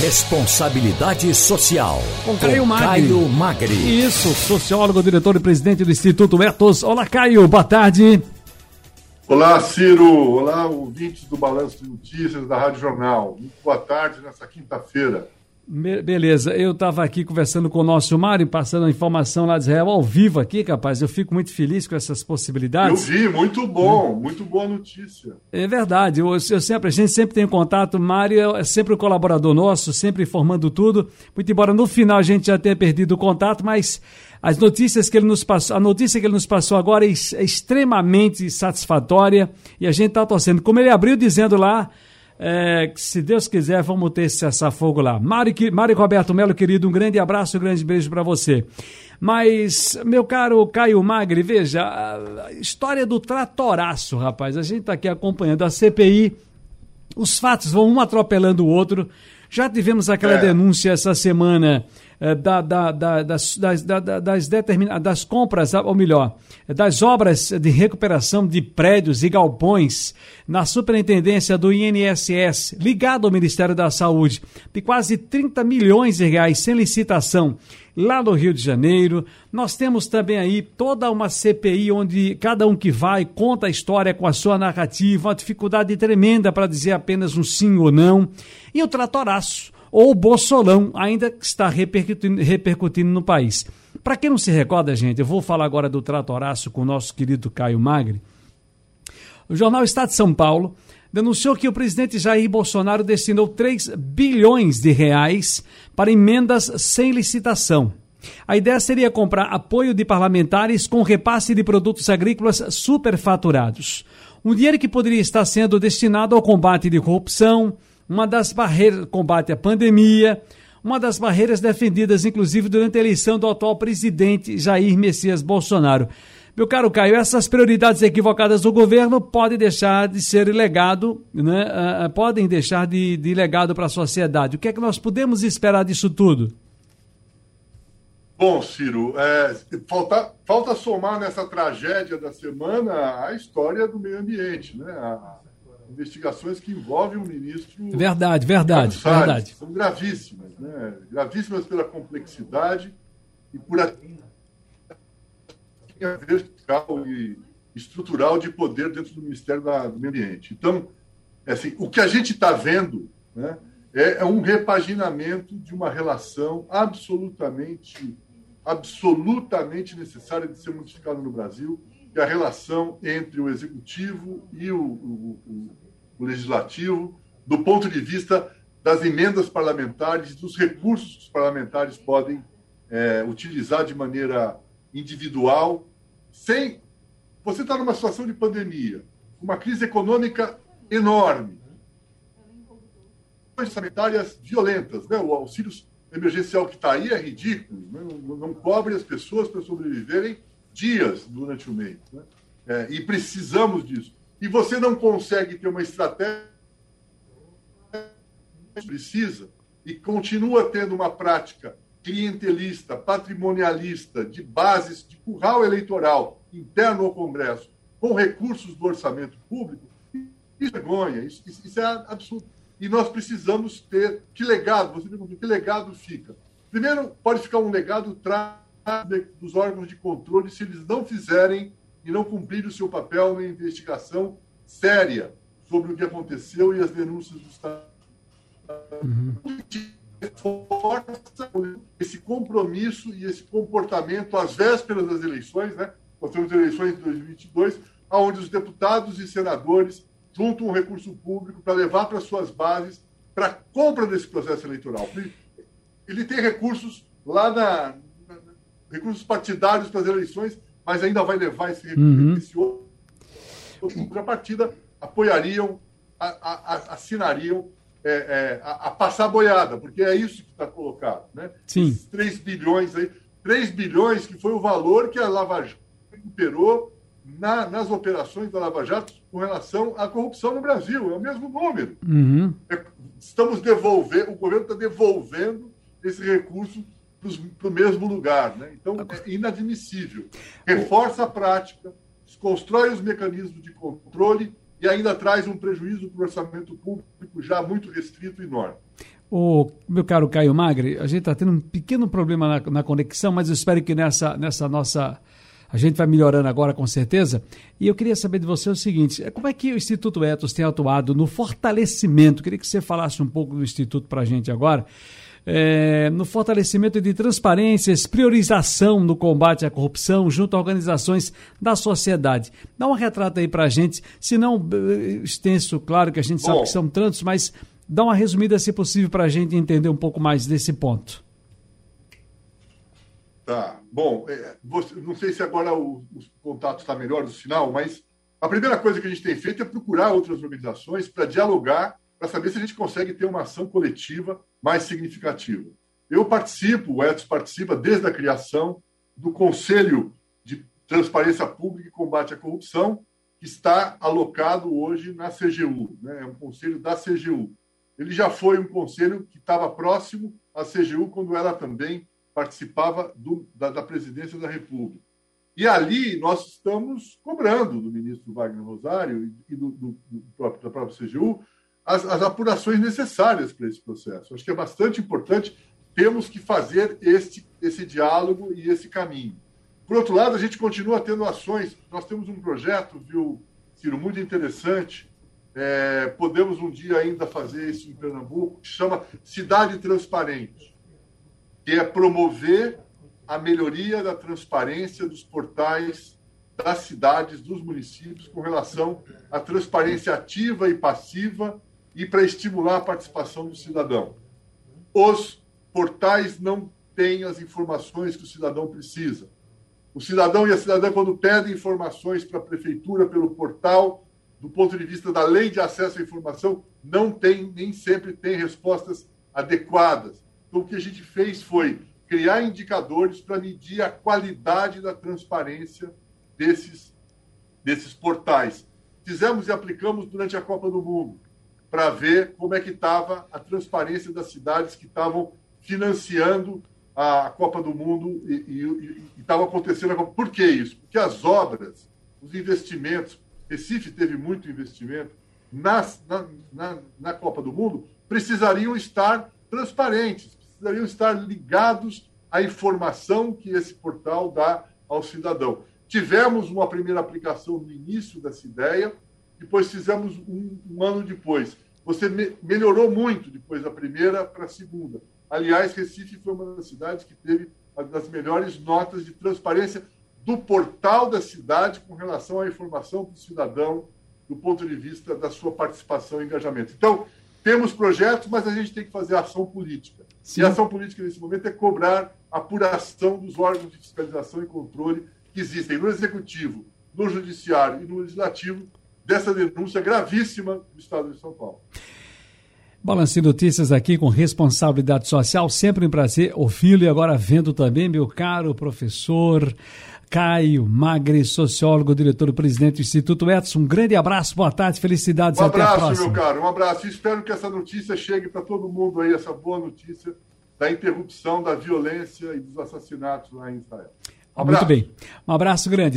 Responsabilidade Social. Com Caio Magri. Caio Magri. Isso, sociólogo, diretor e presidente do Instituto Etos. Olá, Caio, boa tarde. Olá, Ciro. Olá, ouvintes do Balanço de Notícias da Rádio Jornal. Muito boa tarde nessa quinta-feira. Beleza, eu estava aqui conversando com o nosso Mário, passando a informação lá de Israel ao vivo aqui, capaz. Eu fico muito feliz com essas possibilidades. Eu vi, muito bom, muito boa notícia. É verdade, eu, eu sempre, a gente sempre tem contato. Mário é sempre um colaborador nosso, sempre informando tudo. Muito embora no final a gente já tenha perdido o contato, mas as notícias que ele nos passou, a notícia que ele nos passou agora é, é extremamente satisfatória e a gente está torcendo. Como ele abriu dizendo lá é, se Deus quiser, vamos ter esse cessar-fogo lá. Mário, Mário Roberto Melo, querido, um grande abraço, um grande beijo para você. Mas, meu caro Caio Magri, veja, a história do tratoraço, rapaz. A gente está aqui acompanhando a CPI, os fatos vão um atropelando o outro. Já tivemos aquela é. denúncia essa semana da, da, da, das, das, das, determina, das compras, ou melhor, das obras de recuperação de prédios e galpões na superintendência do INSS, ligado ao Ministério da Saúde, de quase 30 milhões de reais sem licitação lá no Rio de Janeiro. Nós temos também aí toda uma CPI onde cada um que vai conta a história com a sua narrativa, uma dificuldade tremenda para dizer apenas um sim ou não. E o tratoraço ou o Bolsolão ainda está repercutindo, repercutindo no país. Para quem não se recorda, gente, eu vou falar agora do tratoraço com o nosso querido Caio Magri. O jornal Estado de São Paulo denunciou que o presidente Jair Bolsonaro destinou 3 bilhões de reais para emendas sem licitação. A ideia seria comprar apoio de parlamentares com repasse de produtos agrícolas superfaturados. Um dinheiro que poderia estar sendo destinado ao combate de corrupção, uma das barreiras combate à pandemia, uma das barreiras defendidas inclusive durante a eleição do atual presidente Jair Messias Bolsonaro. Meu caro Caio, essas prioridades equivocadas do governo podem deixar de ser legado, né? Uh, podem deixar de, de legado para a sociedade. O que é que nós podemos esperar disso tudo? Bom, Ciro, é, falta, falta somar nessa tragédia da semana a história do meio ambiente, né? A, investigações que envolvem o ministro. Verdade, verdade, Salles, verdade. São gravíssimas, né? Gravíssimas pela complexidade e por a vertical e estrutural de poder dentro do Ministério do Meio Ambiente. Então, é assim, o que a gente está vendo né, é, é um repaginamento de uma relação absolutamente, absolutamente necessária de ser modificada no Brasil, que a relação entre o executivo e o, o, o, o legislativo, do ponto de vista das emendas parlamentares, dos recursos que os parlamentares podem é, utilizar de maneira individual, sem. Você está numa situação de pandemia, uma crise econômica enorme, sanitárias violentas. Né? O auxílio emergencial que está aí é ridículo, né? não, não cobre as pessoas para sobreviverem dias durante o mês. Né? É, e precisamos disso. E você não consegue ter uma estratégia precisa e continua tendo uma prática clientelista, patrimonialista, de bases de curral eleitoral interno ao Congresso, com recursos do orçamento público, isso é vergonha, isso, isso, é absurdo. E nós precisamos ter. Que legado? Você perguntou, que legado fica? Primeiro, pode ficar um legado dos órgãos de controle se eles não fizerem e não cumprirem o seu papel na investigação séria sobre o que aconteceu e as denúncias do Estado. Uhum. Esse compromisso e esse comportamento às vésperas das eleições, né? Nós temos eleições em 2022, onde os deputados e senadores juntam um recurso público para levar para suas bases para a compra desse processo eleitoral. Ele tem recursos lá na recursos partidários para as eleições, mas ainda vai levar esse uhum. esse outro, partida apoiariam, a, a, assinariam é, é, a, a, passar boiada, porque é isso que está colocado. Né? Sim. Esses 3 bilhões aí, 3 bilhões que foi o valor que a Lava Jato recuperou na, nas operações da Lava Jato com relação à corrupção no Brasil. É o mesmo número. Uhum. É, estamos devolvendo, o governo está devolvendo esse recurso para o mesmo lugar. Né? Então, é inadmissível. Reforça a prática, constrói os mecanismos de controle e ainda traz um prejuízo para o orçamento público já muito restrito e enorme. O meu caro Caio Magre, a gente está tendo um pequeno problema na, na, conexão, mas eu espero que nessa, nessa nossa. A gente vai melhorando agora, com certeza. E eu queria saber de você o seguinte: como é que o Instituto Etos tem atuado no fortalecimento? Queria que você falasse um pouco do Instituto para a gente agora é, no fortalecimento de transparências, priorização no combate à corrupção junto a organizações da sociedade. Dá um retrato aí para a gente, se não eh, extenso, claro que a gente Bom, sabe que são tantos, mas dá uma resumida, se possível, para a gente entender um pouco mais desse ponto. Tá. Bom, é, você, não sei se agora o, o contato está melhor do sinal, mas a primeira coisa que a gente tem feito é procurar outras organizações para dialogar para saber se a gente consegue ter uma ação coletiva mais significativa. Eu participo, o Edson participa desde a criação do Conselho de Transparência Pública e Combate à Corrupção, que está alocado hoje na CGU, né? é um conselho da CGU. Ele já foi um conselho que estava próximo à CGU quando ela também participava do, da, da presidência da República. E ali nós estamos cobrando do ministro Wagner Rosário e do, do, do próprio, da própria CGU as, as apurações necessárias para esse processo. Acho que é bastante importante. Temos que fazer esse, esse diálogo e esse caminho. Por outro lado, a gente continua tendo ações. Nós temos um projeto, viu, Ciro, muito interessante. É, podemos um dia ainda fazer isso em Pernambuco, que chama Cidade Transparente, que é promover a melhoria da transparência dos portais das cidades, dos municípios, com relação à transparência ativa e passiva e para estimular a participação do cidadão. Os portais não têm as informações que o cidadão precisa. O cidadão e a cidadã, quando pedem informações para a prefeitura pelo portal, do ponto de vista da lei de acesso à informação, não tem, nem sempre tem respostas adequadas. Então, o que a gente fez foi criar indicadores para medir a qualidade da transparência desses, desses portais. Fizemos e aplicamos durante a Copa do Mundo para ver como é que estava a transparência das cidades que estavam financiando a Copa do Mundo e estava acontecendo. Por que isso? Porque as obras, os investimentos, Recife teve muito investimento nas, na, na, na Copa do Mundo, precisariam estar transparentes, precisariam estar ligados à informação que esse portal dá ao cidadão. Tivemos uma primeira aplicação no início dessa ideia, depois fizemos um, um ano depois. Você me, melhorou muito depois da primeira para a segunda. Aliás, Recife foi uma das cidades que teve uma das melhores notas de transparência do portal da cidade com relação à informação do cidadão do ponto de vista da sua participação e engajamento. Então, temos projetos, mas a gente tem que fazer ação política. Sim. E a ação política nesse momento é cobrar a apuração dos órgãos de fiscalização e controle que existem no executivo, no judiciário e no legislativo dessa denúncia gravíssima do Estado de São Paulo. Balanço Notícias aqui com responsabilidade social, sempre um prazer ouvi-lo e agora vendo também meu caro professor Caio Magre, sociólogo, diretor-presidente do Instituto Edson. Um grande abraço, boa tarde, felicidades. Um abraço, meu caro, um abraço. Espero que essa notícia chegue para todo mundo aí, essa boa notícia da interrupção da violência e dos assassinatos lá em Israel. Um Muito bem. Um abraço grande.